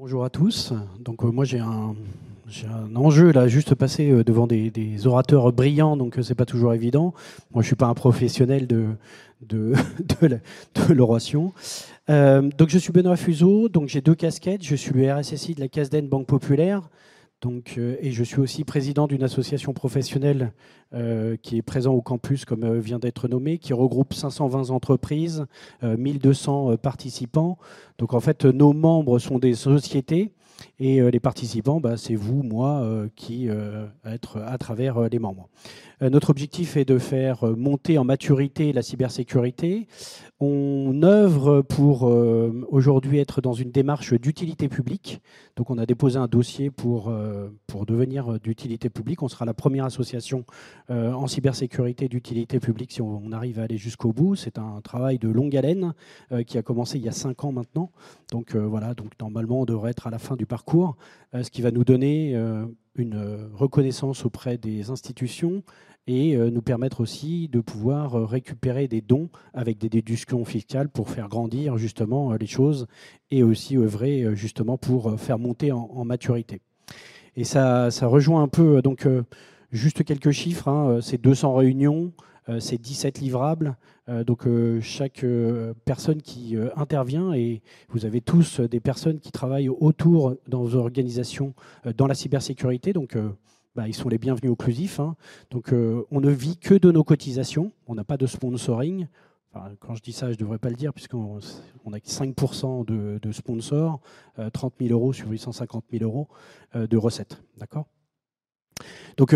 Bonjour à tous. Donc moi j'ai un, enjeu là, juste passer devant des, orateurs brillants, donc c'est pas toujours évident. Moi je suis pas un professionnel de l'oration. Euh, donc je suis Benoît Fuseau, donc j'ai deux casquettes. Je suis le RSSI de la CASDEN Banque Populaire. Donc, euh, et je suis aussi président d'une association professionnelle euh, qui est présente au campus, comme vient d'être nommé, qui regroupe 520 entreprises, 1200 participants. Donc en fait, nos membres sont des sociétés et les participants, bah, c'est vous, moi, qui être à travers les membres. Notre objectif est de faire monter en maturité la cybersécurité, on œuvre pour euh, aujourd'hui être dans une démarche d'utilité publique. Donc on a déposé un dossier pour, euh, pour devenir d'utilité publique. On sera la première association euh, en cybersécurité d'utilité publique si on, arrive à aller jusqu'au bout. C'est un travail de longue haleine qui a commencé il y a cinq ans maintenant. Donc voilà, donc normalement on devrait être à la fin du parcours, ce qui va nous donner une reconnaissance auprès des institutions, et euh, nous permettre aussi de pouvoir euh, récupérer des dons avec des déductions fiscales pour faire grandir justement euh, les choses et aussi œuvrer justement pour faire monter en, maturité. Et ça, ça, rejoint un peu, donc juste quelques chiffres, hein, c'est 200 réunions, c'est 17 livrables. donc chaque personne qui intervient, et vous avez tous des personnes qui travaillent autour dans vos organisations dans la cybersécurité, donc bah, ils sont les bienvenus occlusifs. Hein. Donc, euh, on ne vit que de nos cotisations. On n'a pas de sponsoring. quand je dis ça, je ne devrais pas le dire, puisqu'on a 5% de, sponsors, 30 euh, 000 euros sur 850 000 euros euh, de recettes. D'accord? Donc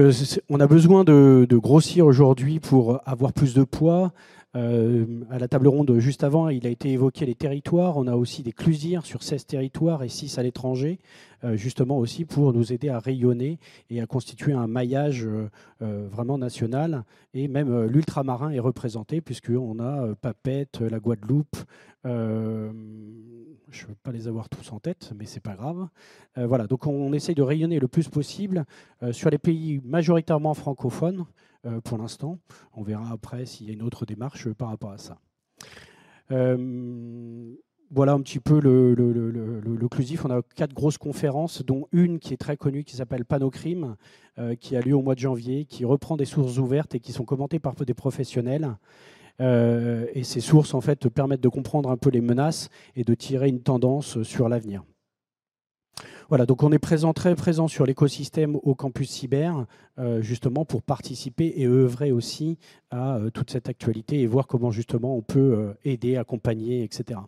on a besoin de, de grossir aujourd'hui pour avoir plus de poids, euh, à la table ronde juste avant, il a été évoqué les territoires. On a aussi des clusirs sur 16 territoires et 6 à l'étranger, euh, justement aussi pour nous aider à rayonner et à constituer un maillage euh, vraiment national. Et même l'ultramarin est représenté, puisqu'on a Papette, la Guadeloupe. je ne veux pas les avoir tous en tête, mais c'est pas grave. voilà, donc on, essaye de rayonner le plus possible sur les pays majoritairement francophones. Euh, pour l'instant. On verra après s'il y a une autre démarche par rapport à ça. Euh, voilà un petit peu l'occlusif. On a quatre grosses conférences, dont une qui est très connue, qui s'appelle Panocrime, euh, qui a lieu au mois de janvier, qui reprend des sources ouvertes et qui sont commentées par des professionnels. et ces sources, en fait, permettent de comprendre un peu les menaces et de tirer une tendance sur l'avenir. Voilà, donc on est très présent sur l'écosystème au campus cyber, euh, justement pour participer et œuvrer aussi à euh, toute cette actualité et voir comment justement on peut euh, aider, accompagner, etc.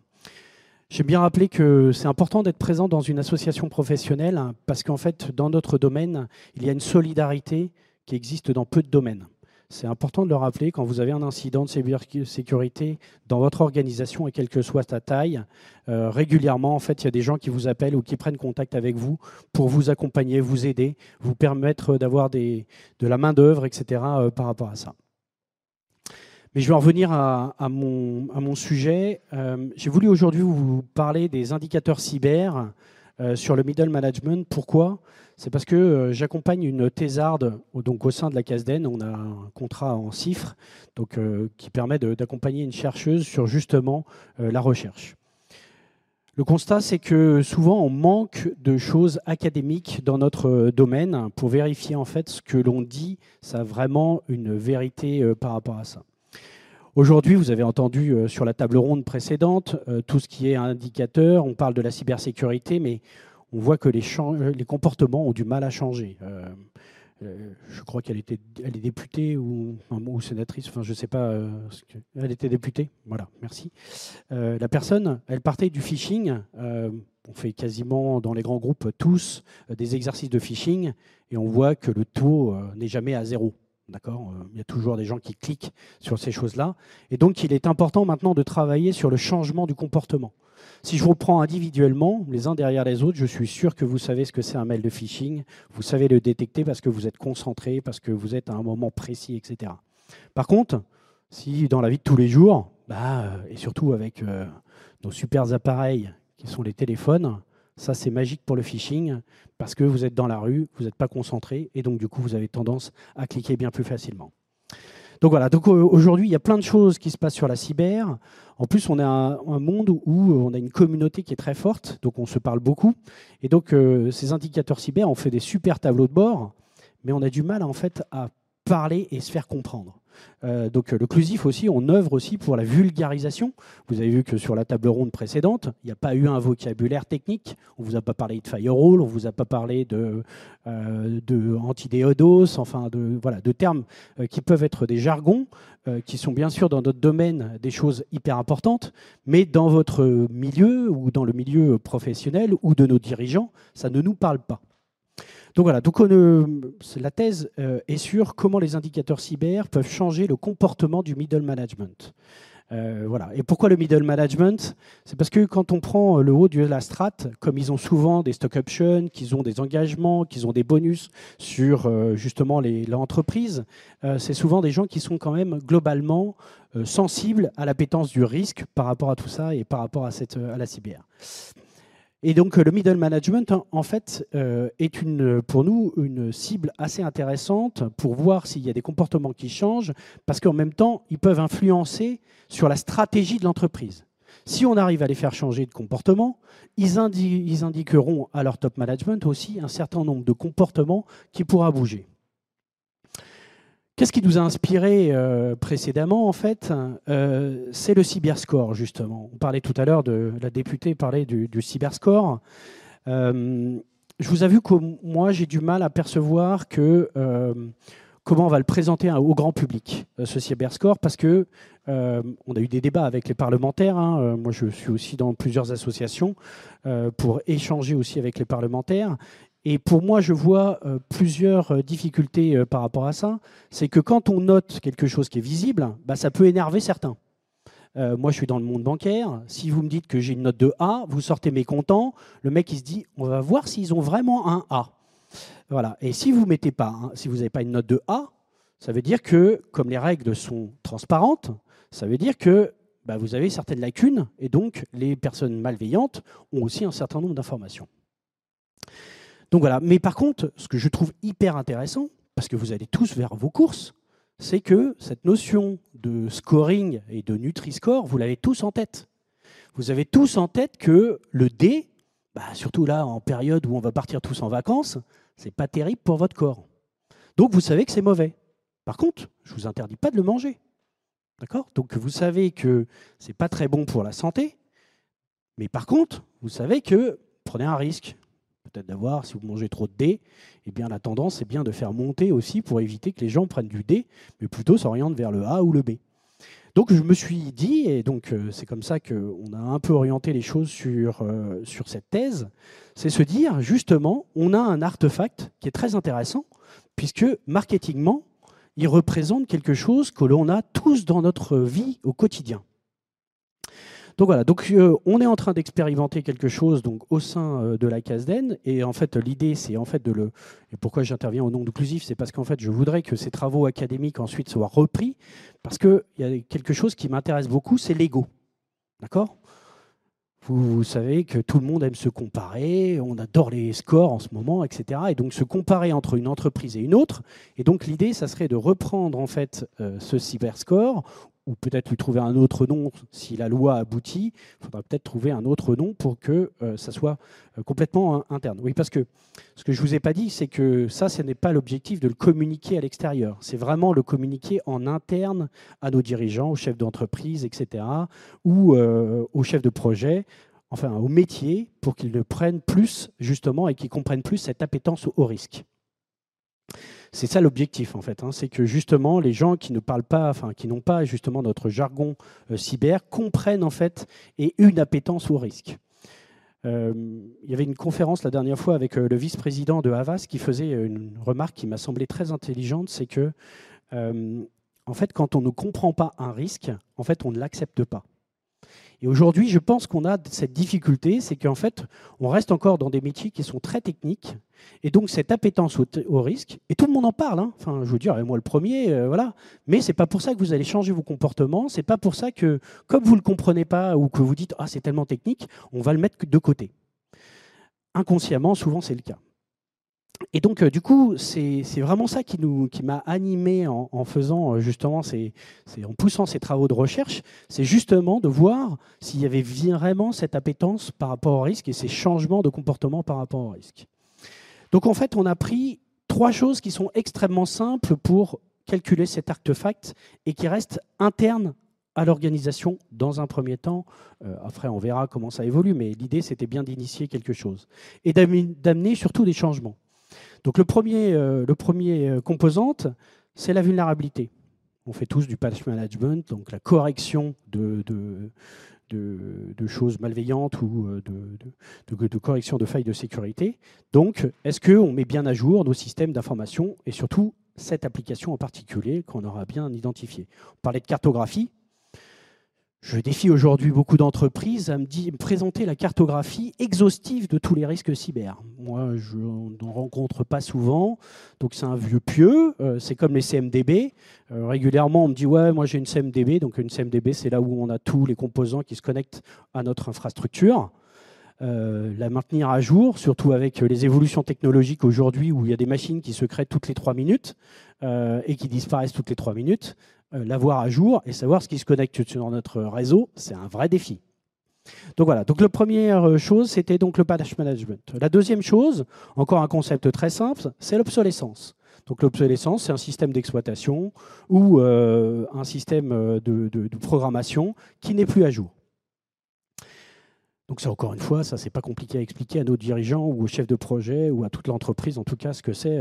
J'ai bien rappelé que c'est important d'être présent dans une association professionnelle parce qu'en fait, dans notre domaine, il y a une solidarité qui existe dans peu de domaines. C'est important de le rappeler quand vous avez un incident de cybersécurité dans votre organisation et quelle que soit sa taille. Euh, régulièrement, en fait, il y a des gens qui vous appellent ou qui prennent contact avec vous pour vous accompagner, vous aider, vous permettre d'avoir de la main d'œuvre, etc. Euh, par rapport à ça. Mais je vais en revenir à, mon, à mon, sujet. Euh, j'ai voulu aujourd'hui vous parler des indicateurs cyber sur le middle management. Pourquoi? C'est parce que euh, j'accompagne une thésarde donc au sein de la CASDEN. On a un contrat en donc, euh, qui permet d'accompagner une chercheuse sur justement euh, la recherche. Le constat, c'est que souvent on manque de choses académiques dans notre domaine pour vérifier en fait ce que l'on dit, ça a vraiment une vérité par rapport à ça. Aujourd'hui, vous avez entendu sur la table ronde précédente tout ce qui est indicateur, on parle de la cybersécurité, mais on voit que les, les, comportements ont du mal à changer. Euh, euh, je crois qu'elle était, est députée ou, sénatrice, enfin je ne sais pas. Euh, elle était députée, voilà, merci. la personne, elle partait du phishing. on fait quasiment dans les grands groupes tous des exercices de phishing et on voit que le taux n'est jamais à zéro. D'accord Il y a toujours des gens qui cliquent sur ces choses-là. Et donc, il est important maintenant de travailler sur le changement du comportement. Si je vous prends individuellement, les uns derrière les autres, je suis sûr que vous savez ce que c'est un mail de phishing. Vous savez le détecter parce que vous êtes concentré, parce que vous êtes à un moment précis, etc. Par contre, si dans la vie de tous les jours, bah, euh, et surtout avec euh, nos super appareils qui sont les téléphones, ça c'est magique pour le phishing parce que vous êtes dans la rue, vous n'êtes pas concentré et donc du coup vous avez tendance à cliquer bien plus facilement. Donc voilà, donc aujourd'hui, il y a plein de choses qui se passent sur la cyber. En plus, on a un, monde où on a une communauté qui est très forte, donc on se parle beaucoup. Et donc, ces indicateurs cyber, on fait des super tableaux de bord, mais on a du mal en fait à parler et se faire comprendre. Euh, donc le clusif aussi, on œuvre aussi pour la vulgarisation. Vous avez vu que sur la table ronde précédente, il n'y a pas eu un vocabulaire technique. On ne vous a pas parlé de firewall, on ne vous a pas parlé de, euh, antidéodos, enfin de, voilà, de termes euh, qui peuvent être des jargons, qui sont bien sûr dans notre domaine des choses hyper importantes, mais dans votre milieu ou dans le milieu professionnel ou de nos dirigeants, ça ne nous parle pas. Donc voilà, donc la thèse euh, est sur comment les indicateurs cyber peuvent changer le comportement du middle management. Euh, voilà. Et pourquoi le middle management? C'est parce que quand on prend le haut de la strat, comme ils ont souvent des stock options, qu'ils ont des engagements, qu'ils ont des bonus sur euh, justement l'entreprise, c'est souvent des gens qui sont quand même globalement sensibles à l'appétence du risque par rapport à tout ça et par rapport à, à la cyber. Et donc le middle management, en fait, euh, est pour nous une cible assez intéressante pour voir s'il y a des comportements qui changent, parce qu'en même temps, ils peuvent influencer sur la stratégie de l'entreprise. Si on arrive à les faire changer de comportement, ils, ils indiqueront à leur top management aussi un certain nombre de comportements qui pourra bouger. Qu'est-ce qui nous a inspiré euh, précédemment, en fait euh, C'est le cyberscore, justement. On parlait tout à l'heure de la députée parlait du, cyberscore. Euh, je vous avoue que moi, j'ai du mal à percevoir comment on va le présenter au grand public, ce cyberscore, parce que on a eu des débats avec les parlementaires. Hein. moi, je suis aussi dans plusieurs associations pour échanger aussi avec les parlementaires. Et pour moi, je vois euh, plusieurs euh, difficultés euh, par rapport à ça. C'est que quand on note quelque chose qui est visible, bah, ça peut énerver certains. moi, je suis dans le monde bancaire. Si vous me dites que j'ai une note de A, vous sortez mécontent. Le mec, il se dit, on va voir s'ils ont vraiment un A. Voilà. Et si vous mettez pas, si vous n'avez pas une note de A, ça veut dire que, comme les règles sont transparentes, ça veut dire que bah, vous avez certaines lacunes et donc les personnes malveillantes ont aussi un certain nombre d'informations. Donc voilà. Mais par contre, ce que je trouve hyper intéressant, parce que vous allez tous vers vos courses, c'est que cette notion de scoring et de Nutri-Score, vous l'avez tous en tête. Vous avez tous en tête que le D, bah, surtout là en période où on va partir tous en vacances, c'est pas terrible pour votre corps. Donc vous savez que c'est mauvais. Par contre, je vous interdis pas de le manger. D'accord? Donc vous savez que c'est pas très bon pour la santé, mais par contre, vous savez que prenez un risque peut-être d'avoir, si vous mangez trop de D, eh bien la tendance est bien de faire monter aussi pour éviter que les gens prennent du D, mais plutôt s'orientent vers le A ou le B. Donc je me suis dit, et donc euh, c'est comme ça qu'on a un peu orienté les choses sur, euh, sur cette thèse, c'est se dire justement, on a un artefact qui est très intéressant, puisque marketingement, il représente quelque chose que l'on a tous dans notre vie au quotidien. Donc voilà, donc euh, on est en train d'expérimenter quelque chose donc au sein euh, de la CASDEN et en fait l'idée c'est en fait de le et pourquoi j'interviens au nom d'Occlusif, c'est parce qu'en fait je voudrais que ces travaux académiques ensuite soient repris parce que il y a quelque chose qui m'intéresse beaucoup, c'est l'ego. D'accord? Vous, savez que tout le monde aime se comparer, on adore les scores en ce moment, etc. Et donc se comparer entre une entreprise et une autre. Et donc l'idée, ça serait de reprendre en fait euh, ce cyberscore ou peut-être lui trouver un autre nom si la loi aboutit. Il faudra peut-être trouver un autre nom pour que euh, ça soit euh, complètement interne. Oui, parce que ce que je ne vous ai pas dit, c'est que ça, ce n'est pas l'objectif de le communiquer à l'extérieur. C'est vraiment le communiquer en interne à nos dirigeants, aux chefs d'entreprise, etc., ou euh, aux chefs de projet, enfin au métier, pour qu'ils le prennent plus, justement, et qu'ils comprennent plus cette appétence au risque. C'est ça l'objectif en fait, hein. c'est que justement les gens qui ne parlent pas, enfin qui n'ont pas justement notre jargon euh, cyber comprennent en fait et une appétence au risque. Euh, il y avait une conférence la dernière fois avec euh, le vice-président de Havas qui faisait une remarque qui m'a semblé très intelligente, c'est que en fait quand on ne comprend pas un risque, en fait on ne l'accepte pas. Et aujourd'hui, je pense qu'on a cette difficulté, c'est qu'en fait, on reste encore dans des métiers qui sont très techniques, et donc cette appétence au, risque, et tout le monde en parle, hein. enfin, je veux dire, moi le premier, euh, voilà, mais c'est pas pour ça que vous allez changer vos comportements, c'est pas pour ça que, comme vous le comprenez pas, ou que vous dites, ah, c'est tellement technique, on va le mettre de côté. Inconsciemment, souvent, c'est le cas. Et donc, du coup, c'est vraiment ça qui, m'a animé en, faisant justement, ces, en poussant ces travaux de recherche, c'est justement de voir s'il y avait vraiment cette appétence par rapport au risque et ces changements de comportement par rapport au risque. Donc, en fait, on a pris trois choses qui sont extrêmement simples pour calculer cet artefact et qui restent internes à l'organisation dans un premier temps. Euh, après, on verra comment ça évolue, mais l'idée, c'était bien d'initier quelque chose et d'amener surtout des changements. Donc le premier, euh, le premier euh, composante, c'est la vulnérabilité. On fait tous du patch management, donc la correction de, de, choses malveillantes ou de, de, correction de failles de sécurité. Donc, est-ce qu'on met bien à jour nos systèmes d'information et surtout cette application en particulier qu'on aura bien identifiée? On parlait de cartographie. Je défie aujourd'hui beaucoup d'entreprises à me, présenter la cartographie exhaustive de tous les risques cyber. Moi, je n'en rencontre pas souvent, donc c'est un vieux pieux. Euh, c'est comme les CMDB. Euh, régulièrement, on me dit ouais, moi j'ai une CMDB. Donc une CMDB, c'est là où on a tous les composants qui se connectent à notre infrastructure. Euh, la maintenir à jour, surtout avec les évolutions technologiques aujourd'hui où il y a des machines qui se créent toutes les trois minutes et qui disparaissent toutes les trois minutes. Euh, l'avoir à jour et savoir ce qui se connecte sur notre réseau, c'est un vrai défi. Donc voilà, donc la première euh, chose, c'était donc le patch management. La deuxième chose, encore un concept très simple, c'est l'obsolescence. Donc l'obsolescence, c'est un système d'exploitation ou euh, un système de, programmation qui n'est plus à jour. Donc c'est encore une fois, ça c'est pas compliqué à expliquer à nos dirigeants ou aux chefs de projet ou à toute l'entreprise, en tout cas, ce que c'est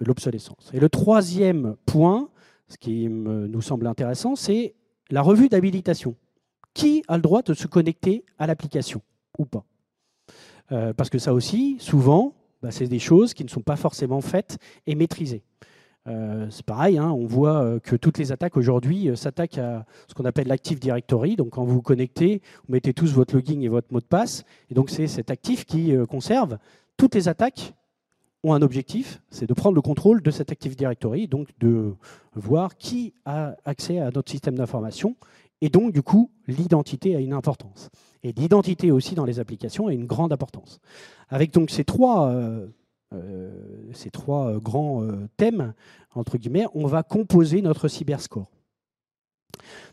l'obsolescence. Et le troisième point, ce qui nous semble intéressant, c'est la revue d'habilitation. Qui a le droit de se connecter à l'application ou pas? Euh, Parce que ça aussi, souvent, bah, c'est des choses qui ne sont pas forcément faites et maîtrisées. Euh, c'est pareil, hein, on voit euh, que toutes les attaques aujourd'hui s'attaquent à ce qu'on appelle l'Active Directory. Donc quand vous vous connectez, vous mettez tous votre login et votre mot de passe. Et donc c'est cet actif qui conserve toutes les attaques ont un objectif, c'est de prendre le contrôle de cette Active Directory, donc de voir qui a accès à notre système d'information, et donc du coup l'identité a une importance. Et l'identité aussi dans les applications a une grande importance. Avec donc ces trois, euh, euh, ces trois euh, grands thèmes, entre guillemets, on va composer notre cyberscore.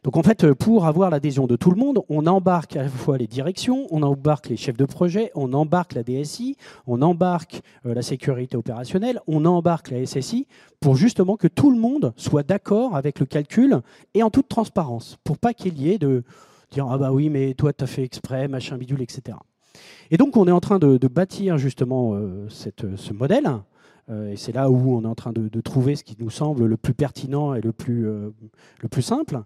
Donc en fait, pour avoir l'adhésion de tout le monde, on embarque à la fois les directions, on embarque les chefs de projet, on embarque la DSI, on embarque euh, la sécurité opérationnelle, on embarque la SSI, pour justement que tout le monde soit d'accord avec le calcul et en toute transparence, pour pas qu'il y ait de dire ah bah oui mais toi tu as fait exprès, machin bidule, etc. Et donc on est en train de, bâtir justement euh, ce modèle euh, et c'est là où on est en train de, trouver ce qui nous semble le plus pertinent et le plus, euh, le plus simple.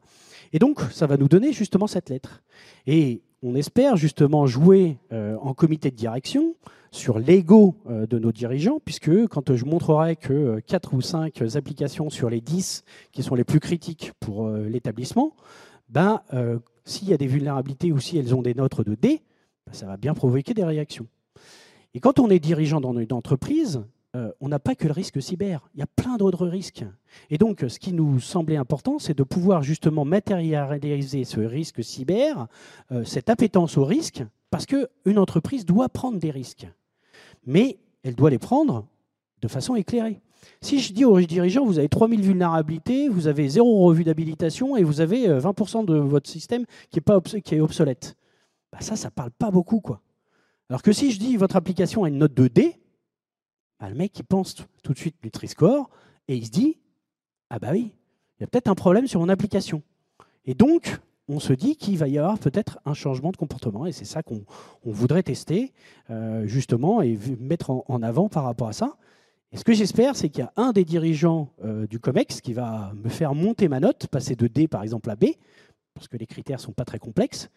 Et donc, ça va nous donner justement cette lettre. Et on espère justement jouer euh, en comité de direction sur l'ego de nos dirigeants, puisque quand je montrerai que 4 ou 5 applications sur les 10 qui sont les plus critiques pour l'établissement, ben, s'il y a des vulnérabilités ou si elles ont des notes de D, ben, ça va bien provoquer des réactions. Et quand on est dirigeant dans une entreprise, euh, on n'a pas que le risque cyber, il y a plein d'autres risques. Et donc, ce qui nous semblait important, c'est de pouvoir justement matérialiser ce risque cyber, euh, cette appétence au risque, parce qu'une entreprise doit prendre des risques. Mais elle doit les prendre de façon éclairée. Si je dis aux dirigeants, vous avez 3000 vulnérabilités, vous avez zéro revue d'habilitation et vous avez 20% euh, de votre système qui est, obsolète, bah ça, ça ne parle pas beaucoup. quoi. Alors que si je dis votre application a une note de D, bah, le mec, il pense tout de suite Nutri-Score et il se dit Ah, bah oui, il y a peut-être un problème sur mon application. Et donc, on se dit qu'il va y avoir peut-être un changement de comportement. Et c'est ça qu'on voudrait tester, euh, justement, et mettre en, avant par rapport à ça. Et ce que j'espère, c'est qu'il y a un des dirigeants euh, du COMEX qui va me faire monter ma note, passer de D par exemple à B, parce que les critères ne sont pas très complexes.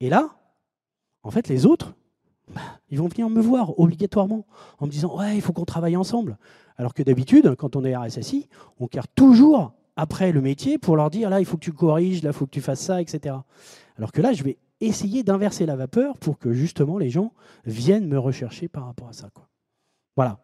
Et là, en fait, les autres, ils vont venir me voir obligatoirement en me disant Ouais, il faut qu'on travaille ensemble. Alors que d'habitude, quand on est RSSI, on carre toujours après le métier pour leur dire Là, il faut que tu corriges, là, il faut que tu fasses ça, etc. Alors que là, je vais essayer d'inverser la vapeur pour que justement les gens viennent me rechercher par rapport à ça. Quoi. Voilà.